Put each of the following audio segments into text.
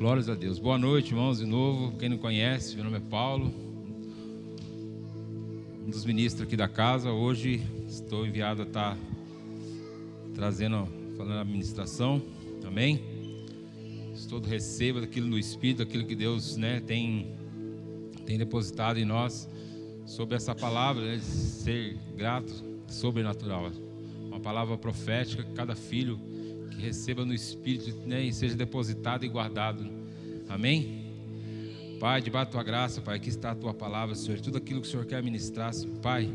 Glórias a Deus. Boa noite, irmãos, de novo. Quem não conhece, meu nome é Paulo, um dos ministros aqui da casa. Hoje estou enviado a estar trazendo, falando a administração. Amém? Todo receba daquilo do Espírito, aquilo que Deus né, tem, tem depositado em nós, sobre essa palavra, né, ser grato, sobrenatural. Uma palavra profética que cada filho receba no Espírito né, e seja depositado e guardado. Amém? Pai, debaixo da tua graça, Pai, aqui está a tua palavra, Senhor. Tudo aquilo que o Senhor quer ministrar, Pai.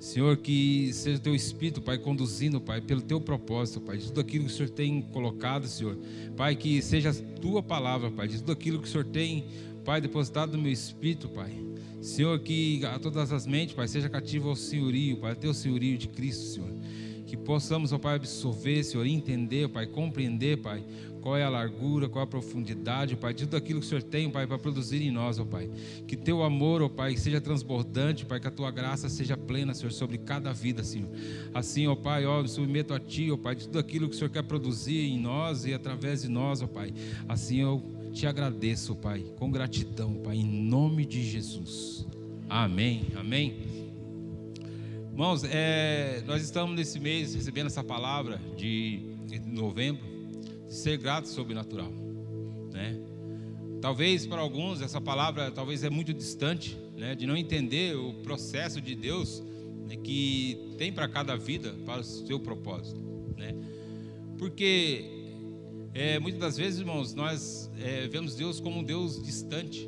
Senhor, que seja o teu Espírito, Pai, conduzindo, Pai, pelo teu propósito, Pai, de tudo aquilo que o Senhor tem colocado, Senhor. Pai, que seja a tua palavra, Pai, de tudo aquilo que o Senhor tem, Pai, depositado no meu espírito, Pai. Senhor, que a todas as mentes, Pai, seja cativo ao senhorio, Pai, ao teu senhorio de Cristo, Senhor que possamos, ó Pai, absorver, Senhor, entender, Pai, compreender, Pai, qual é a largura, qual é a profundidade, Pai, de tudo aquilo que o Senhor tem, Pai, para produzir em nós, ó Pai. Que teu amor, ó Pai, seja transbordante, Pai, que a tua graça seja plena, Senhor, sobre cada vida, Senhor. Assim, ó Pai, ó, me submeto a Ti, ó Pai, de tudo aquilo que o Senhor quer produzir em nós e através de nós, ó Pai. Assim eu te agradeço, Pai, com gratidão, Pai, em nome de Jesus. Amém, amém. Irmãos, é, nós estamos nesse mês recebendo essa palavra de, novembro, de ser grato sobrenatural, né? Talvez para alguns essa palavra talvez é muito distante, né? De não entender o processo de Deus né, que tem para cada vida, para o seu propósito, né? Porque é, muitas das vezes, irmãos, nós é, vemos Deus como um Deus distante.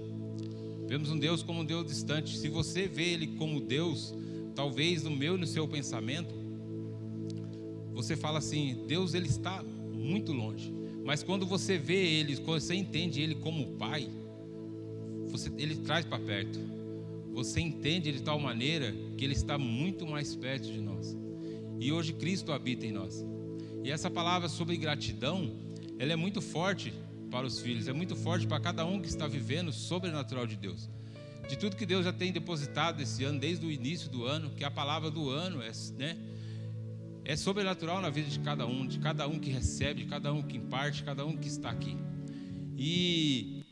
Vemos um Deus como um Deus distante. Se você vê Ele como Deus, talvez no meu e no seu pensamento, você fala assim: Deus ele está muito longe. Mas quando você vê ele, quando você entende ele como pai, você, ele traz para perto. Você entende de tal maneira que ele está muito mais perto de nós. E hoje Cristo habita em nós. E essa palavra sobre gratidão, ela é muito forte para os filhos, é muito forte para cada um que está vivendo o sobrenatural de Deus de tudo que Deus já tem depositado esse ano, desde o início do ano, que a palavra do ano é, né, é sobrenatural na vida de cada um, de cada um que recebe, de cada um que imparte, de cada um que está aqui. E,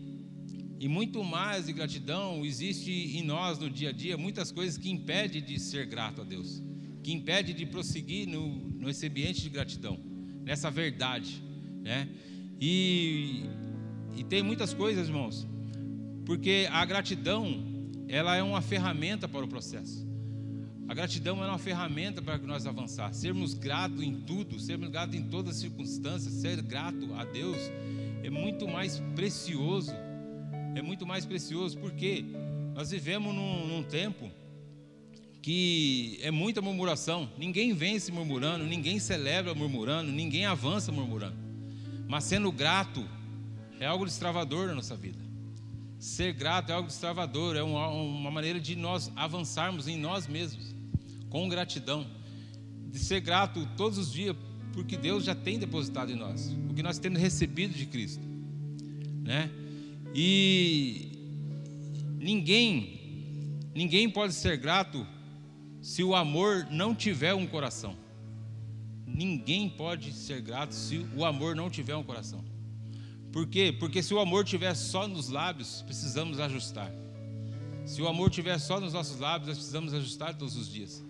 e muito mais de gratidão existe em nós no dia a dia muitas coisas que impedem de ser grato a Deus, que impede de prosseguir no, nesse ambiente de gratidão, nessa verdade, né? E, e tem muitas coisas, irmãos, porque a gratidão, ela é uma ferramenta para o processo. A gratidão é uma ferramenta para que nós avançar. Sermos gratos em tudo, sermos gratos em todas as circunstâncias, ser grato a Deus é muito mais precioso. É muito mais precioso porque nós vivemos num, num tempo que é muita murmuração. Ninguém vence murmurando, ninguém celebra murmurando, ninguém avança murmurando. Mas sendo grato é algo destravador na nossa vida. Ser grato é algo destravador, é uma, uma maneira de nós avançarmos em nós mesmos, com gratidão. De ser grato todos os dias, porque Deus já tem depositado em nós, o que nós temos recebido de Cristo, né? E ninguém, ninguém pode ser grato se o amor não tiver um coração. Ninguém pode ser grato se o amor não tiver um coração. Por quê? Porque se o amor estiver só nos lábios, precisamos ajustar. Se o amor estiver só nos nossos lábios, nós precisamos ajustar todos os dias.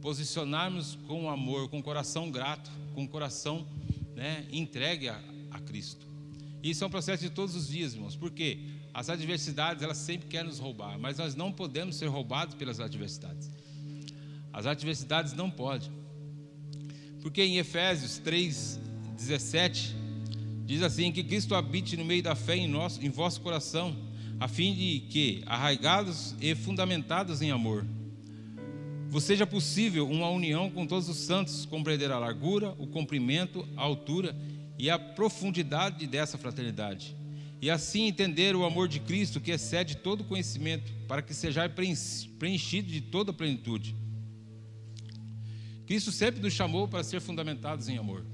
Posicionarmos com amor, com coração grato, com coração né, entregue a, a Cristo. Isso é um processo de todos os dias, irmãos. Por quê? As adversidades, elas sempre querem nos roubar, mas nós não podemos ser roubados pelas adversidades. As adversidades não podem. Porque em Efésios 3, 17, Diz assim: que Cristo habite no meio da fé em, nosso, em vosso coração, a fim de que, arraigados e fundamentados em amor, vos seja possível uma união com todos os santos, compreender a largura, o comprimento, a altura e a profundidade dessa fraternidade. E assim entender o amor de Cristo que excede todo conhecimento, para que sejais preenchido de toda plenitude. Cristo sempre nos chamou para ser fundamentados em amor.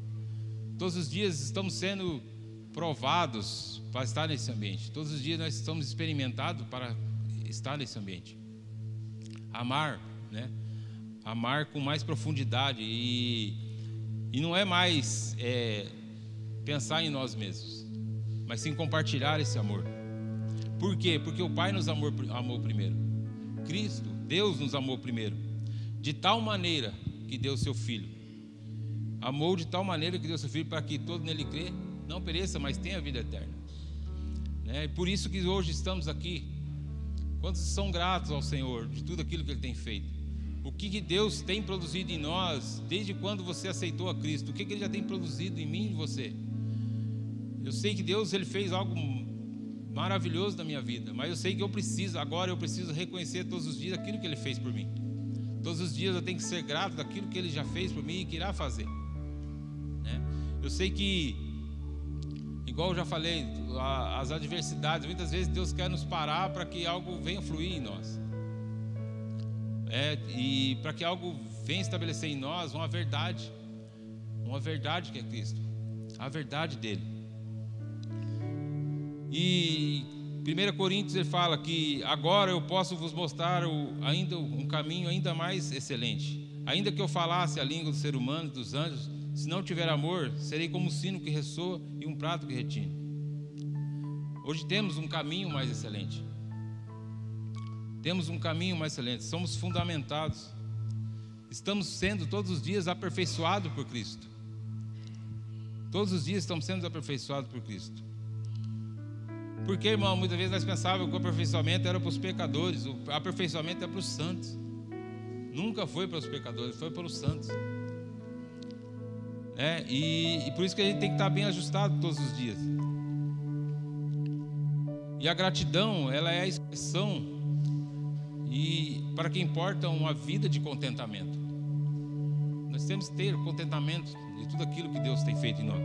Todos os dias estamos sendo provados para estar nesse ambiente. Todos os dias nós estamos experimentados para estar nesse ambiente. Amar, né? Amar com mais profundidade e, e não é mais é, pensar em nós mesmos. mas sim compartilhar esse amor. Por quê? Porque o Pai nos amou, amou primeiro. Cristo, Deus nos amou primeiro. De tal maneira que deu seu Filho. Amou de tal maneira que deu seu Filho para que todo nele crê não pereça, mas tenha vida eterna. Né? E por isso que hoje estamos aqui. Quantos são gratos ao Senhor de tudo aquilo que Ele tem feito? O que, que Deus tem produzido em nós desde quando você aceitou a Cristo? O que, que Ele já tem produzido em mim e em você? Eu sei que Deus ele fez algo maravilhoso na minha vida, mas eu sei que eu preciso, agora eu preciso reconhecer todos os dias aquilo que Ele fez por mim. Todos os dias eu tenho que ser grato daquilo que Ele já fez por mim e que irá fazer. Eu sei que, igual eu já falei, as adversidades, muitas vezes Deus quer nos parar para que algo venha fluir em nós. É, e para que algo venha estabelecer em nós uma verdade, uma verdade que é Cristo, a verdade dele. E 1 Coríntios ele fala que agora eu posso vos mostrar o, ainda um caminho ainda mais excelente. Ainda que eu falasse a língua do ser humano, dos anjos, se não tiver amor, serei como um sino que ressoa e um prato que retine. Hoje temos um caminho mais excelente. Temos um caminho mais excelente, somos fundamentados. Estamos sendo todos os dias aperfeiçoados por Cristo. Todos os dias estamos sendo aperfeiçoados por Cristo. Porque, irmão, muitas vezes nós pensávamos que o aperfeiçoamento era para os pecadores, o aperfeiçoamento é para os santos. Nunca foi para os pecadores, foi para os santos. É, e, e por isso que a gente tem que estar bem ajustado todos os dias. E a gratidão, ela é a expressão e para que importa uma vida de contentamento. Nós temos que ter contentamento de tudo aquilo que Deus tem feito em nós.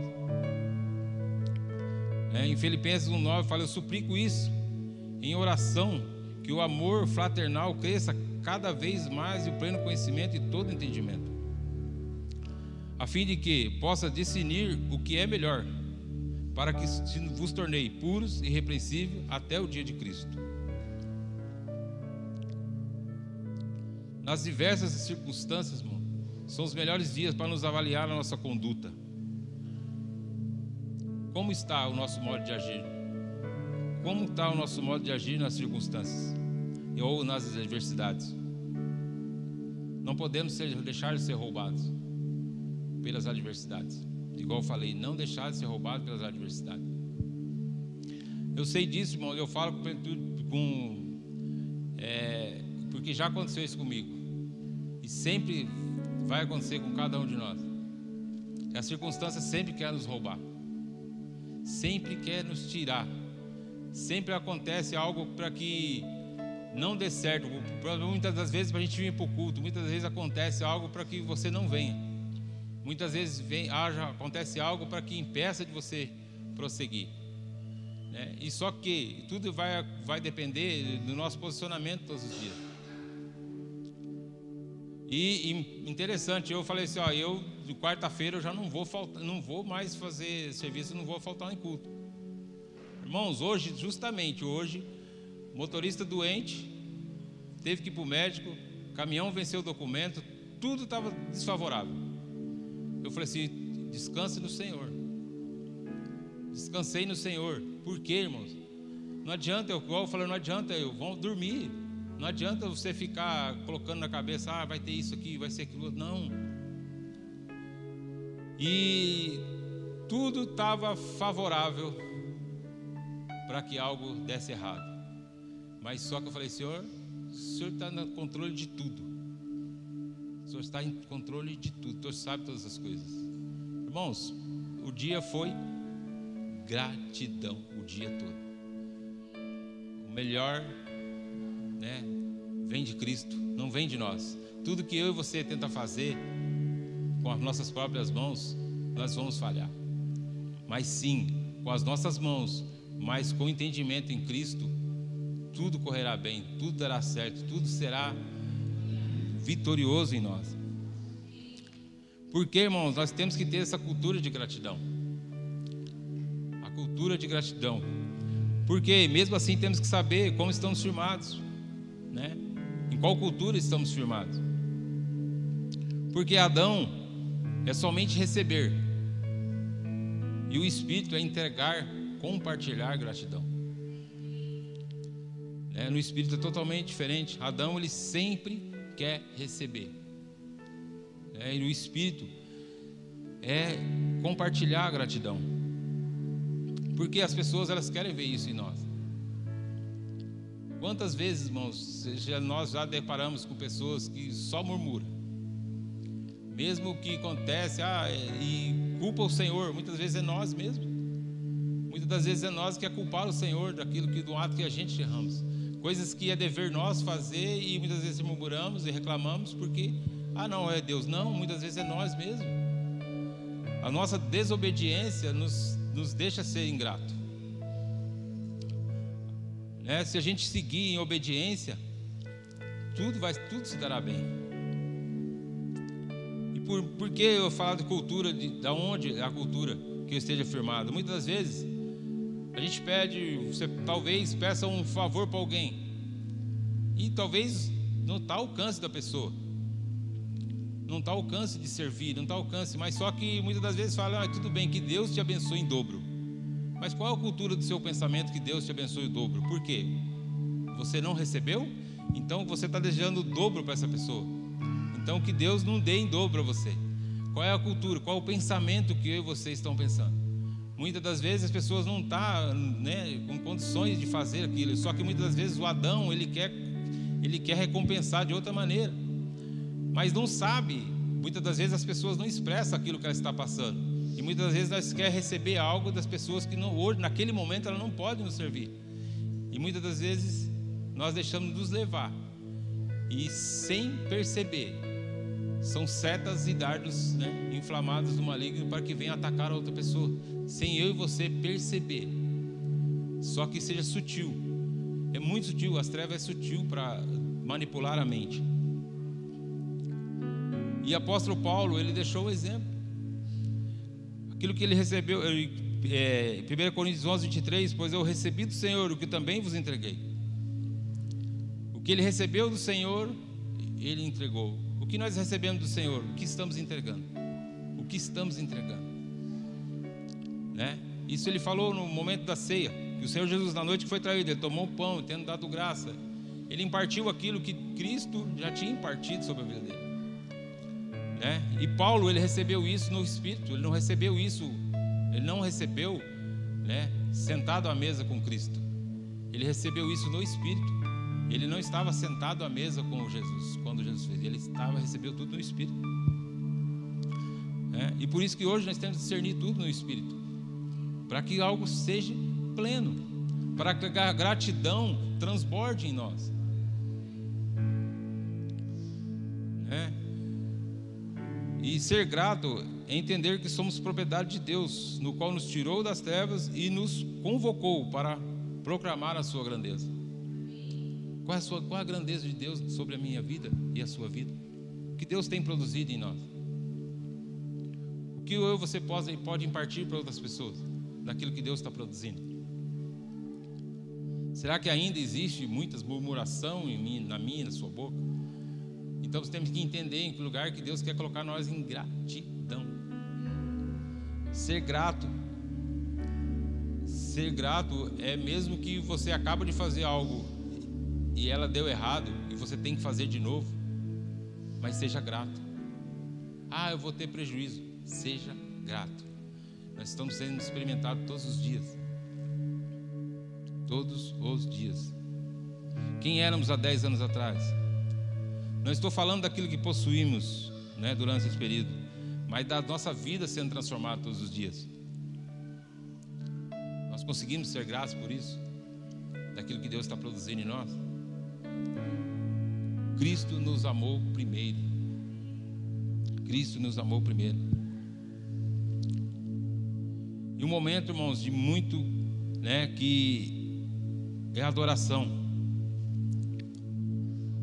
É, em Filipenses 1,9 fala: Eu suplico isso em oração, que o amor fraternal cresça cada vez mais e o pleno conhecimento e todo entendimento, a fim de que possa discernir o que é melhor, para que vos tornei puros e irrepreensíveis até o dia de Cristo. nas diversas circunstâncias, irmão, são os melhores dias para nos avaliar a nossa conduta. Como está o nosso modo de agir? Como está o nosso modo de agir nas circunstâncias ou nas adversidades? Não podemos ser, deixar de ser roubados pelas adversidades. Igual eu falei, não deixar de ser roubado pelas adversidades. Eu sei disso, irmão, eu falo com, com é, porque já aconteceu isso comigo. E sempre vai acontecer com cada um de nós. A circunstância sempre quer nos roubar. Sempre quer nos tirar. Sempre acontece algo para que não dê certo. Muitas das vezes para a gente vir para o culto, muitas vezes acontece algo para que você não venha. Muitas vezes vem, ah, acontece algo para que impeça de você prosseguir. Né? E só que tudo vai, vai depender do nosso posicionamento todos os dias. E, e, interessante, eu falei assim, ó, eu de quarta-feira eu já não vou faltar, não vou mais fazer serviço, não vou faltar em culto. Irmãos, hoje, justamente hoje, motorista doente, teve que ir para o médico, caminhão venceu o documento, tudo estava desfavorável. Eu falei assim, descanse no Senhor. Descansei no Senhor. Por quê, irmãos? Não adianta, eu, eu falei, não adianta, eu vou dormir. Não adianta você ficar colocando na cabeça, ah, vai ter isso aqui, vai ser aquilo. Não. E tudo estava favorável para que algo desse errado. Mas só que eu falei, Senhor, o Senhor está no controle de tudo. Senhor está em controle de tudo. O Senhor sabe todas as coisas. Irmãos, o dia foi gratidão o dia todo. O melhor né, vem de Cristo, não vem de nós. Tudo que eu e você tenta fazer com as nossas próprias mãos, nós vamos falhar. Mas sim, com as nossas mãos, mas com entendimento em Cristo, tudo correrá bem, tudo dará certo, tudo será vitorioso em nós. Porque, irmãos, nós temos que ter essa cultura de gratidão. A cultura de gratidão. Porque, mesmo assim, temos que saber como estamos firmados né? Em qual cultura estamos firmados? Porque Adão é somente receber, e o Espírito é entregar compartilhar gratidão. É, no espírito é totalmente diferente. Adão ele sempre quer receber. É, e no espírito é compartilhar a gratidão. Porque as pessoas elas querem ver isso em nós. Quantas vezes, irmãos, nós já deparamos com pessoas que só murmuram. Mesmo que acontece, ah, e culpa o Senhor, muitas vezes é nós mesmos. Muitas das vezes é nós que é culpar o Senhor daquilo que do ato que a gente erramos. Coisas que é dever nós fazer e muitas vezes murmuramos e reclamamos porque ah, não, é Deus. Não, muitas vezes é nós mesmos. A nossa desobediência nos, nos deixa ser ingrato. Né? Se a gente seguir em obediência, tudo vai, tudo se dará bem. E por, por que eu falo de cultura, de, de onde a cultura que eu esteja firmado? Muitas vezes a gente pede, você talvez peça um favor para alguém e talvez não está ao alcance da pessoa não está ao alcance de servir, não está ao alcance, mas só que muitas das vezes fala, ah, tudo bem, que Deus te abençoe em dobro. Mas qual é a cultura do seu pensamento que Deus te abençoe em dobro? Por quê? Você não recebeu? Então você está desejando o dobro para essa pessoa. Então que Deus não dê em dobro a você. Qual é a cultura? Qual é o pensamento que eu e você estão pensando? Muitas das vezes as pessoas não estão tá, né, com condições de fazer aquilo. Só que muitas das vezes o Adão ele quer, ele quer recompensar de outra maneira mas não sabe. Muitas das vezes as pessoas não expressam aquilo que ela está passando. E muitas vezes nós quer receber algo das pessoas que não, hoje, naquele momento, ela não pode nos servir. E muitas das vezes nós deixamos nos levar. E sem perceber, são setas e dardos né, inflamados do maligno para que venha atacar a outra pessoa, sem eu e você perceber. Só que seja sutil. É muito sutil, as trevas é sutil para manipular a mente. E apóstolo Paulo, ele deixou o exemplo. Aquilo que ele recebeu, é, 1 Coríntios 11, 23, pois eu recebi do Senhor o que também vos entreguei. O que ele recebeu do Senhor, ele entregou. Que nós recebemos do Senhor, o que estamos entregando? O que estamos entregando? Né? Isso ele falou no momento da ceia, que o Senhor Jesus na noite que foi traído, ele tomou o pão, tendo dado graça, ele impartiu aquilo que Cristo já tinha impartido sobre a vida dele. Né? E Paulo ele recebeu isso no Espírito, ele não recebeu isso, ele não recebeu né, sentado à mesa com Cristo. Ele recebeu isso no Espírito. Ele não estava sentado à mesa com Jesus quando Jesus fez. Ele estava recebeu tudo no Espírito. É, e por isso que hoje nós temos que discernir tudo no Espírito, para que algo seja pleno, para que a gratidão transborde em nós. É. E ser grato é entender que somos propriedade de Deus, no qual nos tirou das trevas e nos convocou para proclamar a sua grandeza. Qual a, sua, qual a grandeza de Deus sobre a minha vida e a sua vida? O que Deus tem produzido em nós? O que eu e você pode, pode impartir para outras pessoas daquilo que Deus está produzindo? Será que ainda existe muitas murmuração em mim, na minha, na sua boca? Então nós temos que entender em que lugar que Deus quer colocar nós em gratidão. Ser grato. Ser grato é mesmo que você acaba de fazer algo e ela deu errado e você tem que fazer de novo, mas seja grato. Ah, eu vou ter prejuízo. Seja grato. Nós estamos sendo experimentados todos os dias. Todos os dias. Quem éramos há 10 anos atrás? Não estou falando daquilo que possuímos né, durante esse período, mas da nossa vida sendo transformada todos os dias. Nós conseguimos ser gratos por isso, daquilo que Deus está produzindo em nós. Cristo nos amou primeiro. Cristo nos amou primeiro. E um momento, irmãos, de muito, né, que é adoração.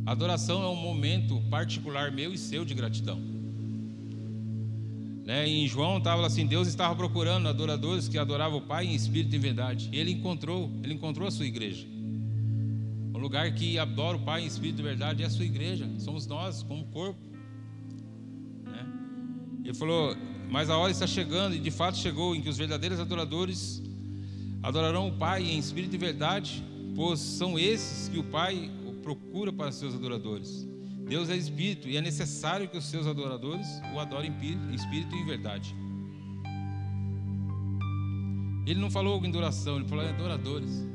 Adoração é um momento particular meu e seu de gratidão. Né? Em João estava assim: Deus estava procurando adoradores que adoravam o Pai em espírito e em verdade. E ele encontrou, ele encontrou a sua igreja. Lugar que adora o Pai em espírito e verdade é a sua igreja. Somos nós, como corpo. Né? Ele falou: Mas a hora está chegando, e de fato chegou, em que os verdadeiros adoradores Adorarão o Pai em espírito e verdade, pois são esses que o Pai procura para seus adoradores. Deus é espírito e é necessário que os seus adoradores o adorem em espírito e em verdade. Ele não falou em adoração, ele falou em adoradores.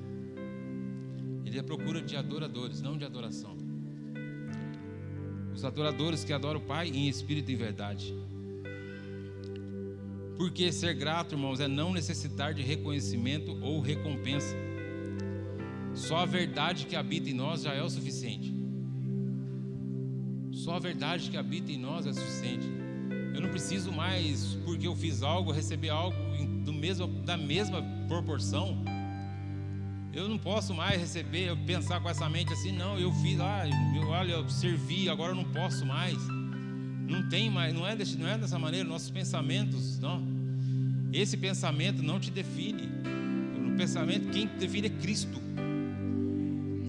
Ele é procura de adoradores, não de adoração. Os adoradores que adoram o Pai em espírito e em verdade. Porque ser grato, irmãos, é não necessitar de reconhecimento ou recompensa. Só a verdade que habita em nós já é o suficiente. Só a verdade que habita em nós é suficiente. Eu não preciso mais, porque eu fiz algo, receber algo do mesmo, da mesma proporção. Eu não posso mais receber, pensar com essa mente assim, não, eu fiz, ah, eu, olha, eu servi, agora eu não posso mais. Não tem mais, não é, desse, não é dessa maneira, nossos pensamentos, não. Esse pensamento não te define. O pensamento, quem te define é Cristo.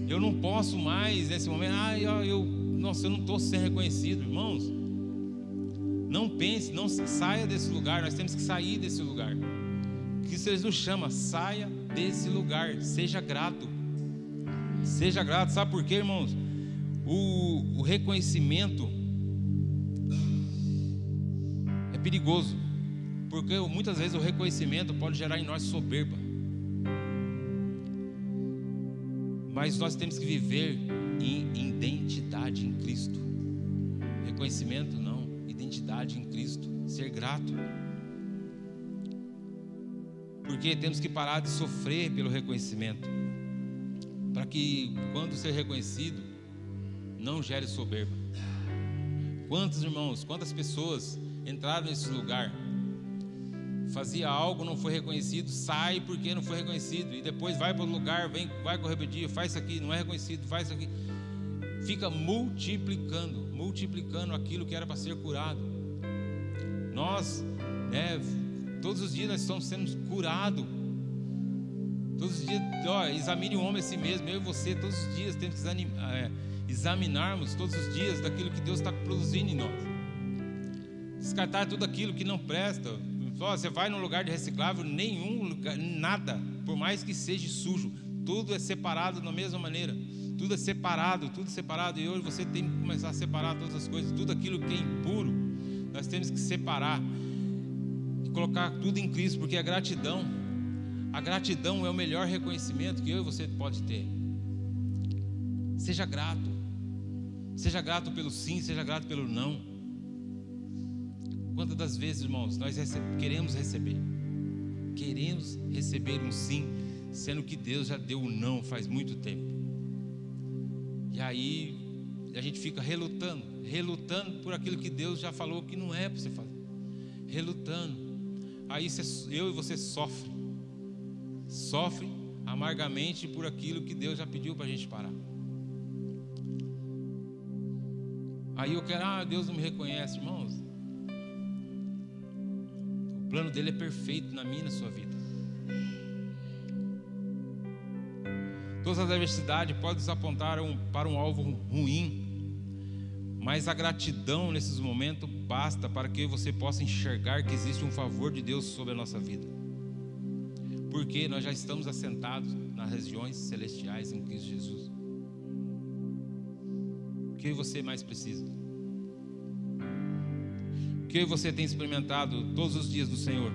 Eu não posso mais nesse momento, ah, eu, eu nossa, eu não estou sendo reconhecido, irmãos. Não pense, não saia desse lugar, nós temos que sair desse lugar. Que nos chama, saia desse lugar, seja grato. Seja grato, sabe por quê, irmãos? O, o reconhecimento é perigoso, porque muitas vezes o reconhecimento pode gerar em nós soberba. Mas nós temos que viver em identidade em Cristo. Reconhecimento não, identidade em Cristo, ser grato. Porque temos que parar de sofrer pelo reconhecimento. Para que quando ser reconhecido, não gere soberba. Quantos irmãos, quantas pessoas entraram nesse lugar fazia algo, não foi reconhecido, sai porque não foi reconhecido, e depois vai para o lugar, vem, vai com rebeldia, faz isso aqui, não é reconhecido, faz isso aqui. Fica multiplicando, multiplicando aquilo que era para ser curado. Nós, né, todos os dias nós estamos sendo curados. Todos os dias, ó, examine o homem a si mesmo, eu e você, todos os dias temos que é, examinarmos todos os dias daquilo que Deus está produzindo em nós. Descartar tudo aquilo que não presta, só você vai num lugar de reciclável, nenhum lugar, nada, por mais que seja sujo, tudo é separado da mesma maneira. Tudo é separado, tudo é separado. E hoje você tem que começar a separar todas as coisas, tudo aquilo que é impuro, nós temos que separar e colocar tudo em Cristo, porque a gratidão, a gratidão é o melhor reconhecimento que eu e você pode ter. Seja grato. Seja grato pelo sim, seja grato pelo não. Quantas das vezes, irmãos, nós queremos receber? Queremos receber um sim, sendo que Deus já deu um não faz muito tempo. E aí a gente fica relutando, relutando por aquilo que Deus já falou que não é para você fazer. Relutando. Aí você, eu e você sofre. Sofre amargamente por aquilo que Deus já pediu para a gente parar. Aí eu quero, ah, Deus não me reconhece, irmãos. O plano dele é perfeito na minha e na sua vida. Todas as adversidades podem nos apontar para um alvo ruim, mas a gratidão nesses momentos basta para que você possa enxergar que existe um favor de Deus sobre a nossa vida. Porque nós já estamos assentados nas regiões celestiais em Cristo Jesus. O que você mais precisa? que você tem experimentado todos os dias do Senhor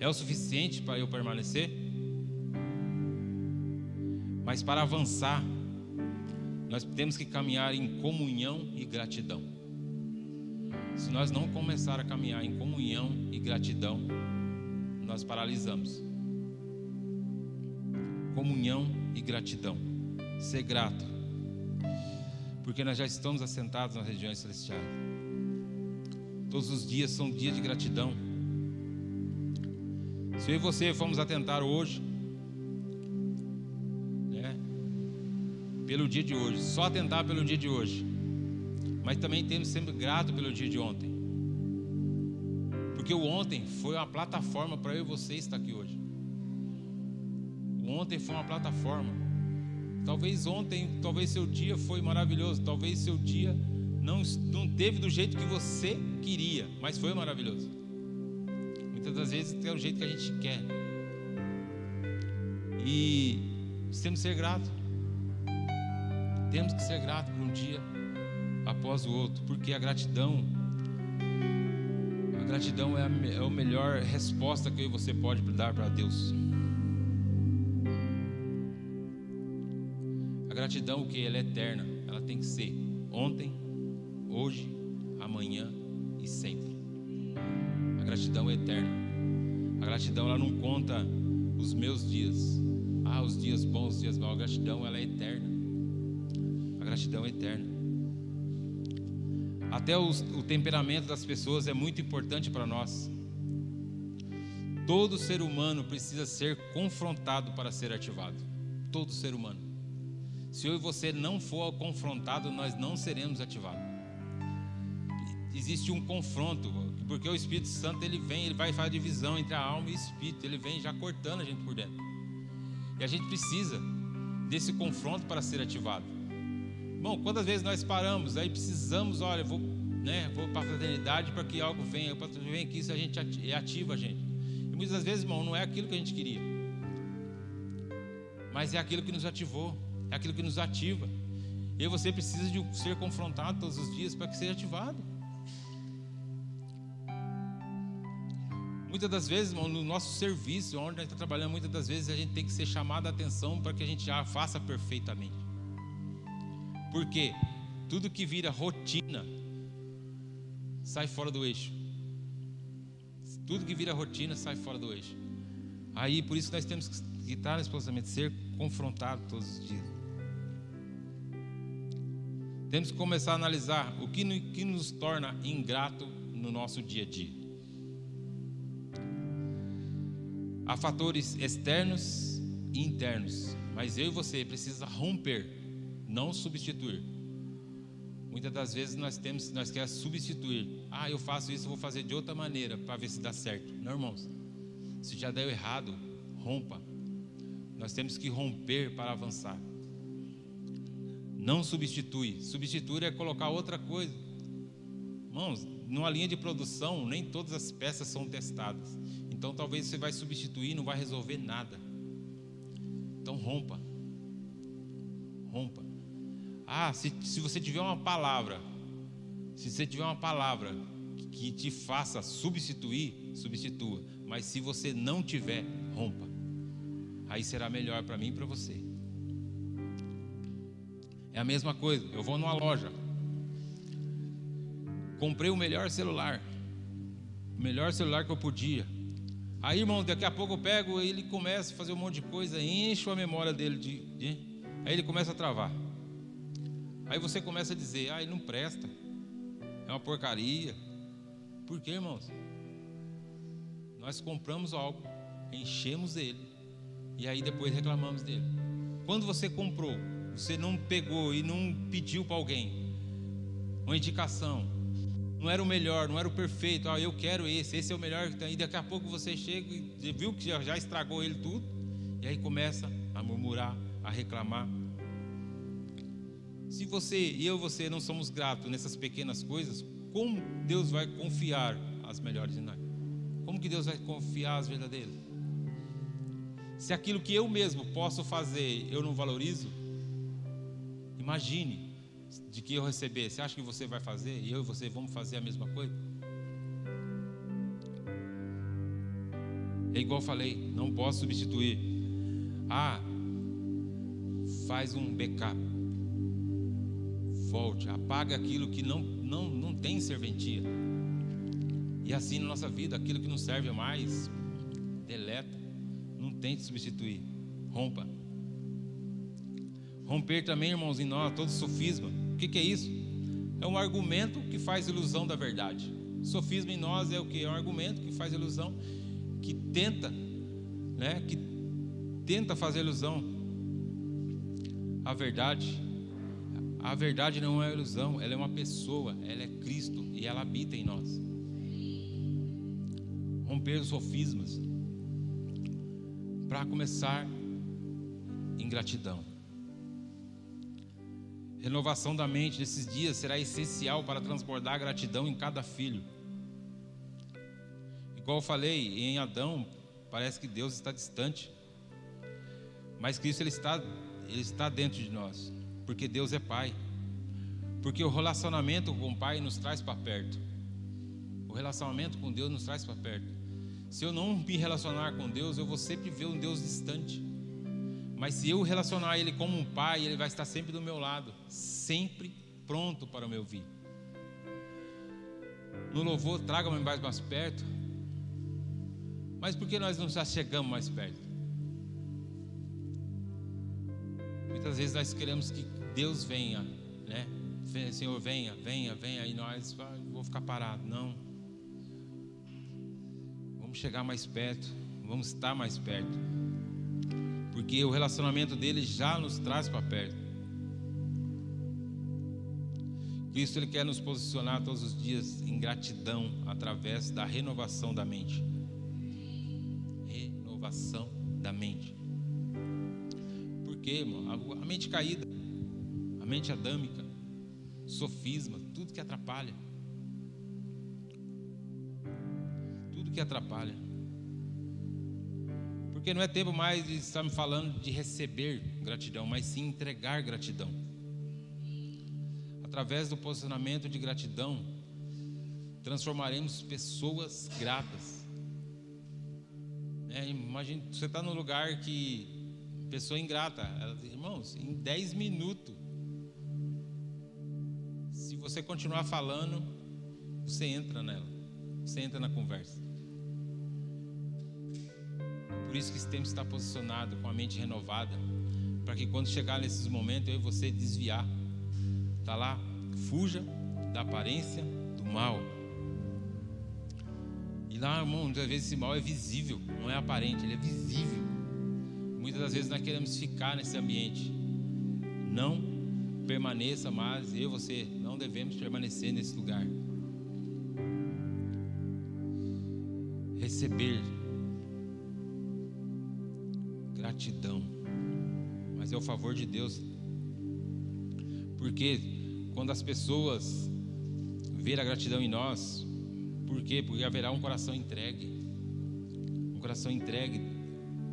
é o suficiente para eu permanecer? Mas para avançar, nós temos que caminhar em comunhão e gratidão. Se nós não começar a caminhar em comunhão e gratidão, nós paralisamos. Comunhão e gratidão. Ser grato. Porque nós já estamos assentados nas regiões celestiais. Todos os dias são dias de gratidão. Se eu e você formos atentar hoje, né, pelo dia de hoje, só atentar pelo dia de hoje, mas também temos sempre grato pelo dia de ontem, porque o ontem foi uma plataforma para eu e você estar aqui hoje. O ontem foi uma plataforma. Talvez ontem, talvez seu dia foi maravilhoso, talvez seu dia não, não teve do jeito que você queria, mas foi maravilhoso. Muitas das vezes é o jeito que a gente quer. Nós temos que ser gratos. Temos que ser gratos por um dia após o outro, porque a gratidão, a gratidão é a, é a melhor resposta que você pode dar para Deus. A gratidão, o que ela é eterna, ela tem que ser ontem, hoje, amanhã e sempre. A gratidão é eterna. A gratidão ela não conta os meus dias. Ah, os dias bons, os dias maus. A gratidão ela é eterna. A gratidão é eterna. Até os, o temperamento das pessoas é muito importante para nós. Todo ser humano precisa ser confrontado para ser ativado. Todo ser humano. Se eu e você não for confrontado, nós não seremos ativados. Existe um confronto, porque o Espírito Santo ele vem, ele vai fazer divisão entre a alma e o espírito, ele vem já cortando a gente por dentro. E a gente precisa desse confronto para ser ativado. Bom, quantas vezes nós paramos, aí precisamos, olha, vou, né, vou para a fraternidade para que algo venha, para que se a gente ativa a gente. E muitas vezes, irmão, não é aquilo que a gente queria, mas é aquilo que nos ativou é aquilo que nos ativa. E você precisa de ser confrontado todos os dias para que seja ativado. Muitas das vezes, irmão, no nosso serviço, onde a gente está trabalhando, muitas das vezes a gente tem que ser chamado a atenção para que a gente já faça perfeitamente. Porque tudo que vira rotina sai fora do eixo. Tudo que vira rotina sai fora do eixo. Aí, por isso nós temos que estar nesse posicionamento, ser confrontado todos os dias. Temos que começar a analisar o que, que nos torna ingrato no nosso dia a dia. Há fatores externos e internos, mas eu e você precisa romper, não substituir. Muitas das vezes nós temos, nós queremos substituir. Ah, eu faço isso, eu vou fazer de outra maneira para ver se dá certo. Não, irmãos. Se já deu errado, rompa. Nós temos que romper para avançar. Não substitui. Substituir é colocar outra coisa. Irmãos, numa linha de produção, nem todas as peças são testadas. Então talvez você vai substituir não vai resolver nada. Então rompa. Rompa. Ah, se, se você tiver uma palavra, se você tiver uma palavra que te faça substituir, substitua. Mas se você não tiver, rompa. Aí será melhor para mim e para você. É a mesma coisa. Eu vou numa loja. Comprei o melhor celular. O melhor celular que eu podia. Aí, irmão, daqui a pouco eu pego ele começa a fazer um monte de coisa, encho a memória dele de, de aí ele começa a travar. Aí você começa a dizer: "Ah, ele não presta. É uma porcaria". Por quê, irmãos? Nós compramos algo, enchemos ele e aí depois reclamamos dele. Quando você comprou você não pegou e não pediu para alguém uma indicação. Não era o melhor, não era o perfeito. Ah, eu quero esse, esse é o melhor. E daqui a pouco você chega e viu que já, já estragou ele tudo. E aí começa a murmurar, a reclamar. Se você e eu você não somos gratos nessas pequenas coisas, como Deus vai confiar as melhores em nós? Como que Deus vai confiar as verdadeiras? Se aquilo que eu mesmo posso fazer eu não valorizo, Imagine de que eu receber. Você acha que você vai fazer e eu e você vamos fazer a mesma coisa? É igual falei, não posso substituir. Ah, faz um backup. Volte, apaga aquilo que não, não, não tem serventia. E assim na nossa vida, aquilo que não serve mais, deleta. Não tente substituir. Rompa. Romper também, irmãos, em nós todo sofisma. O que, que é isso? É um argumento que faz ilusão da verdade. Sofisma em nós é o que? É um argumento que faz ilusão, que tenta, né? Que tenta fazer ilusão. A verdade, a verdade não é ilusão, ela é uma pessoa, ela é Cristo e ela habita em nós. Romper os sofismas para começar em gratidão. Renovação da mente nesses dias será essencial para transbordar gratidão em cada filho. Igual eu falei, em Adão, parece que Deus está distante. Mas Cristo ele está, ele está dentro de nós, porque Deus é Pai. Porque o relacionamento com o Pai nos traz para perto. O relacionamento com Deus nos traz para perto. Se eu não me relacionar com Deus, eu vou sempre ver um Deus distante. Mas se eu relacionar Ele como um Pai, Ele vai estar sempre do meu lado, sempre pronto para me ouvir. No louvor, traga-me mais, mais perto. Mas por que nós não já chegamos mais perto? Muitas vezes nós queremos que Deus venha, né? Senhor, venha, venha, venha, e nós ah, vou ficar parado. Não. Vamos chegar mais perto, vamos estar mais perto. Porque o relacionamento dele já nos traz para perto. Cristo ele quer nos posicionar todos os dias em gratidão através da renovação da mente. Renovação da mente. Porque, irmão, a mente caída, mente adâmica, sofisma, tudo que atrapalha. Tudo que atrapalha. Porque não é tempo mais de estar me falando de receber gratidão, mas sim entregar gratidão. Através do posicionamento de gratidão, transformaremos pessoas gratas. É, imagine, você está num lugar que pessoa ingrata, ela diz, irmãos, em 10 minutos você continuar falando, você entra nela, você entra na conversa. Por isso que esse tempo está posicionado com a mente renovada, para que quando chegar nesses momentos eu e você desviar, tá lá, fuja da aparência do mal. E lá, irmão, muitas vezes esse mal é visível, não é aparente, ele é visível. Muitas das vezes nós queremos ficar nesse ambiente. Não permaneça, mas eu e você devemos permanecer nesse lugar. Receber gratidão, mas é o favor de Deus, porque quando as pessoas ver a gratidão em nós, por quê? Porque haverá um coração entregue, um coração entregue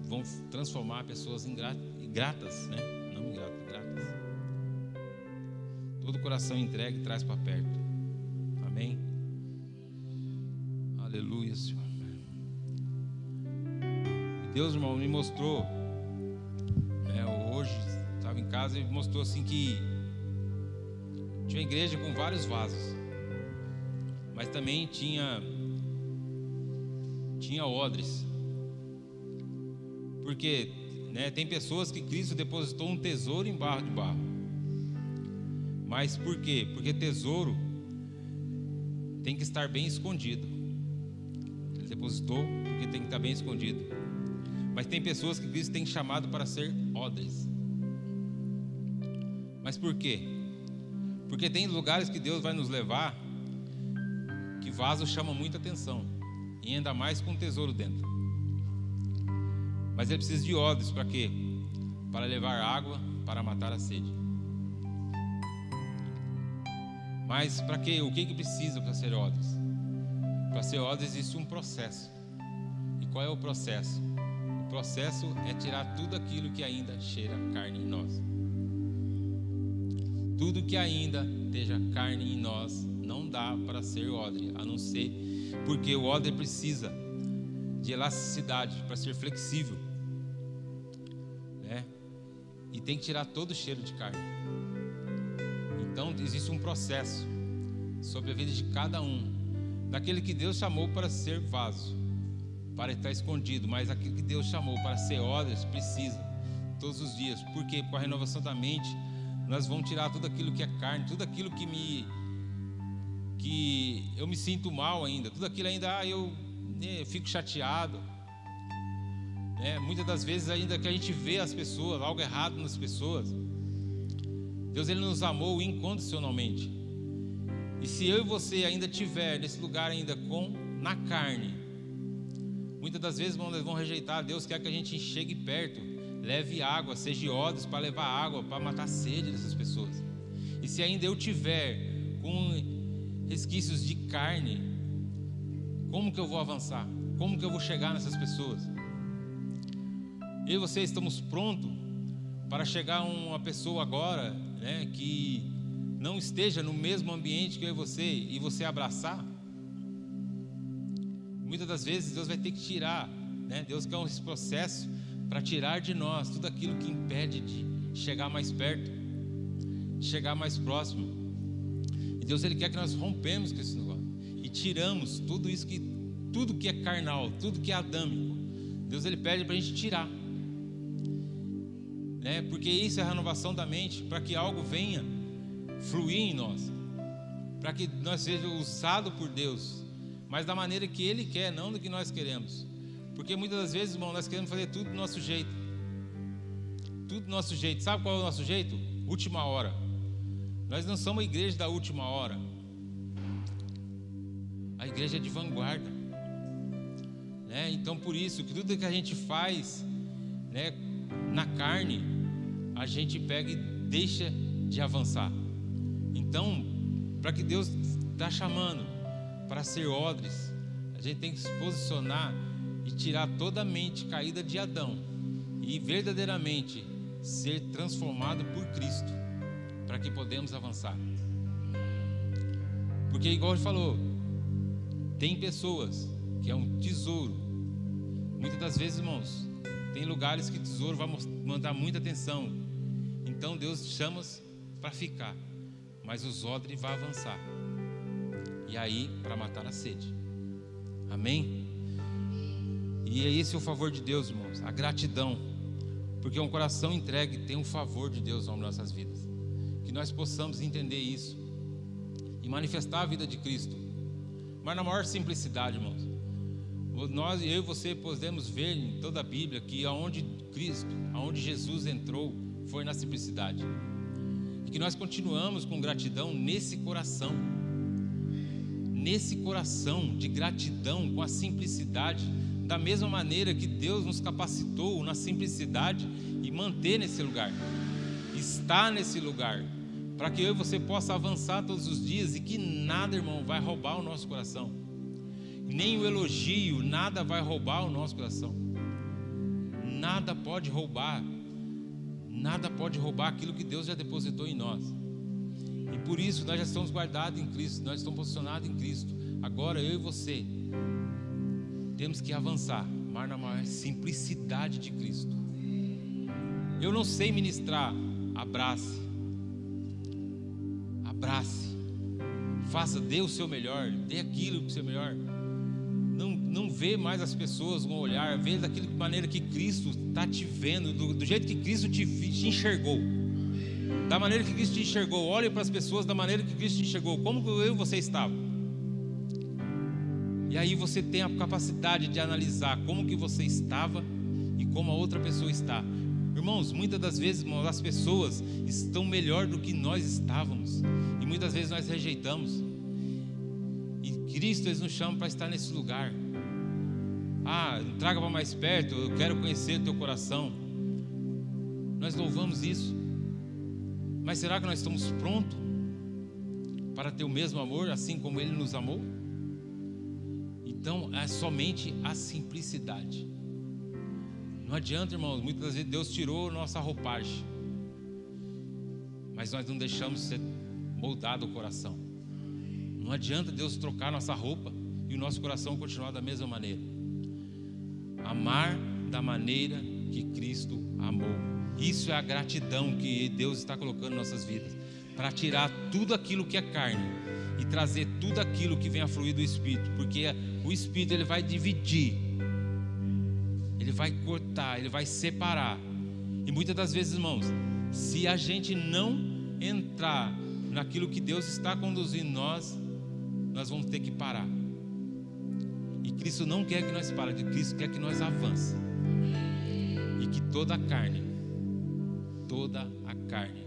vão transformar pessoas em gratas, né? Coração entregue traz para perto. Amém? Aleluia, Senhor. E Deus, irmão, me mostrou. Né, hoje, estava em casa e mostrou assim que tinha uma igreja com vários vasos. Mas também tinha tinha odres. Porque né, tem pessoas que Cristo depositou um tesouro em barro de barro. Mas por quê? Porque tesouro tem que estar bem escondido. Ele depositou porque tem que estar bem escondido. Mas tem pessoas que Cristo tem chamado para ser odres. Mas por quê? Porque tem lugares que Deus vai nos levar que vaso chama muita atenção. E ainda mais com tesouro dentro. Mas ele precisa de odres para quê? Para levar água para matar a sede. Mas para que? O que, que precisa para ser odres? Para ser odres existe um processo. E qual é o processo? O processo é tirar tudo aquilo que ainda cheira carne em nós. Tudo que ainda esteja carne em nós não dá para ser odre, a não ser porque o odre precisa de elasticidade para ser flexível, né? E tem que tirar todo o cheiro de carne. Então existe um processo sobre a vida de cada um, daquele que Deus chamou para ser vaso, para estar escondido, mas aquele que Deus chamou para ser odres precisa todos os dias, porque com a renovação da mente nós vamos tirar tudo aquilo que é carne, tudo aquilo que me que eu me sinto mal ainda, tudo aquilo ainda ah, eu, né, eu fico chateado. Né? Muitas das vezes ainda que a gente vê as pessoas, algo errado nas pessoas, Deus ele nos amou incondicionalmente. E se eu e você ainda tiver nesse lugar ainda com na carne, muitas das vezes vão, vão rejeitar. Deus quer que a gente chegue perto, leve água, seja ódios para levar água, para matar a sede dessas pessoas. E se ainda eu tiver com resquícios de carne, como que eu vou avançar? Como que eu vou chegar nessas pessoas? eu e você estamos prontos para chegar uma pessoa agora, né, que não esteja no mesmo ambiente que eu e você e você abraçar? Muitas das vezes Deus vai ter que tirar, né? Deus quer esse processo para tirar de nós tudo aquilo que impede de chegar mais perto, chegar mais próximo. E Deus ele quer que nós rompemos com esse negócio e tiramos tudo isso que tudo que é carnal, tudo que é adâmico. Deus ele pede para a gente tirar, né? Porque isso é a renovação da mente, para que algo venha fluir em nós, para que nós sejamos usados por Deus, mas da maneira que Ele quer, não do que nós queremos. Porque muitas das vezes, irmão, nós queremos fazer tudo do nosso jeito. Tudo do nosso jeito. Sabe qual é o nosso jeito? Última hora. Nós não somos a igreja da última hora. A igreja é de vanguarda. Né? Então, por isso, tudo que a gente faz né, na carne, a gente pega e deixa de avançar. Então, para que Deus está chamando para ser odres, a gente tem que se posicionar e tirar toda a mente caída de Adão e verdadeiramente ser transformado por Cristo, para que podemos avançar. Porque igual ele falou, tem pessoas que é um tesouro. Muitas das vezes, irmãos, tem lugares que tesouro vai mandar muita atenção. Então Deus chama para ficar, mas os odres vai avançar. E aí para matar a sede. Amém? E é esse o favor de Deus, irmãos, a gratidão. Porque um coração entregue tem um favor de Deus nas nossas vidas. Que nós possamos entender isso e manifestar a vida de Cristo. Mas na maior simplicidade, irmãos. Nós, eu e você podemos ver em toda a Bíblia que aonde Cristo, aonde Jesus entrou, foi na simplicidade. E que nós continuamos com gratidão nesse coração. Nesse coração de gratidão, com a simplicidade da mesma maneira que Deus nos capacitou na simplicidade e manter nesse lugar, estar nesse lugar, para que eu e você possa avançar todos os dias e que nada, irmão, vai roubar o nosso coração, nem o elogio, nada vai roubar o nosso coração, nada pode roubar, nada pode roubar aquilo que Deus já depositou em nós. E por isso nós já estamos guardados em Cristo, nós estamos posicionados em Cristo. Agora eu e você temos que avançar, mas na maior simplicidade de Cristo. Eu não sei ministrar, abrace, abrace, faça, dê o seu melhor, dê aquilo o seu melhor. Não, vê mais as pessoas com um olhar, vê daquela maneira que Cristo está te vendo, do, do, jeito que Cristo te, te enxergou. Da maneira que Cristo te enxergou, olhe para as pessoas da maneira que Cristo te enxergou, como eu e você estava. E aí você tem a capacidade de analisar como que você estava e como a outra pessoa está. Irmãos, muitas das vezes as pessoas estão melhor do que nós estávamos. E muitas vezes nós rejeitamos. E Cristo nos chama para estar nesse lugar. Ah, traga para mais perto, eu quero conhecer teu coração. Nós louvamos isso. Mas será que nós estamos prontos para ter o mesmo amor, assim como Ele nos amou? Então é somente a simplicidade. Não adianta, irmãos, muitas vezes Deus tirou nossa roupagem, mas nós não deixamos ser moldado o coração. Não adianta Deus trocar nossa roupa e o nosso coração continuar da mesma maneira. Amar da maneira que Cristo amou. Isso é a gratidão que Deus está colocando em nossas vidas para tirar tudo aquilo que é carne e trazer tudo aquilo que vem a fluir do Espírito, porque o Espírito ele vai dividir, ele vai cortar, ele vai separar. E muitas das vezes, irmãos, se a gente não entrar naquilo que Deus está conduzindo nós, nós vamos ter que parar. Cristo não quer que nós paremos, Cristo quer que nós avancemos. E que toda a carne, toda a carne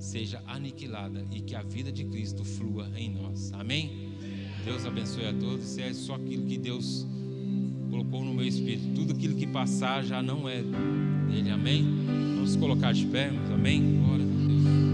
seja aniquilada e que a vida de Cristo flua em nós. Amém? Deus abençoe a todos. É só aquilo que Deus colocou no meu espírito, tudo aquilo que passar já não é dele. Amém? Vamos colocar de pé. Amém? Glória a Deus.